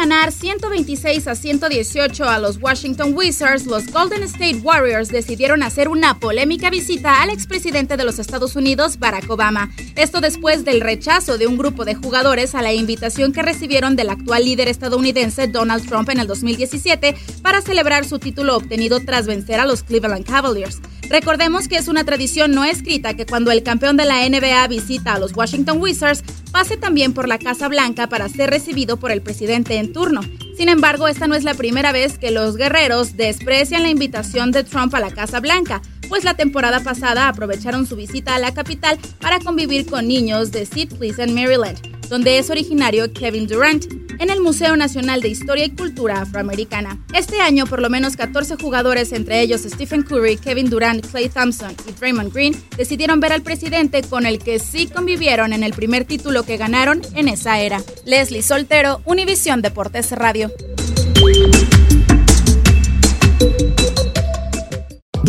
Ganar 126 a 118 a los Washington Wizards, los Golden State Warriors decidieron hacer una polémica visita al expresidente de los Estados Unidos, Barack Obama. Esto después del rechazo de un grupo de jugadores a la invitación que recibieron del actual líder estadounidense Donald Trump en el 2017 para celebrar su título obtenido tras vencer a los Cleveland Cavaliers. Recordemos que es una tradición no escrita que cuando el campeón de la NBA visita a los Washington Wizards, pase también por la Casa Blanca para ser recibido por el presidente en turno. Sin embargo, esta no es la primera vez que los guerreros desprecian la invitación de Trump a la Casa Blanca, pues la temporada pasada aprovecharon su visita a la capital para convivir con niños de St. Pleasant, Maryland, donde es originario Kevin Durant, en el Museo Nacional de Historia y Cultura Afroamericana. Este año, por lo menos 14 jugadores, entre ellos Stephen Curry, Kevin Durant, Clay Thompson y Draymond Green, decidieron ver al presidente con el que sí convivieron en el primer título que ganaron en esa era. Leslie Soltero, Univisión Deportes Radio.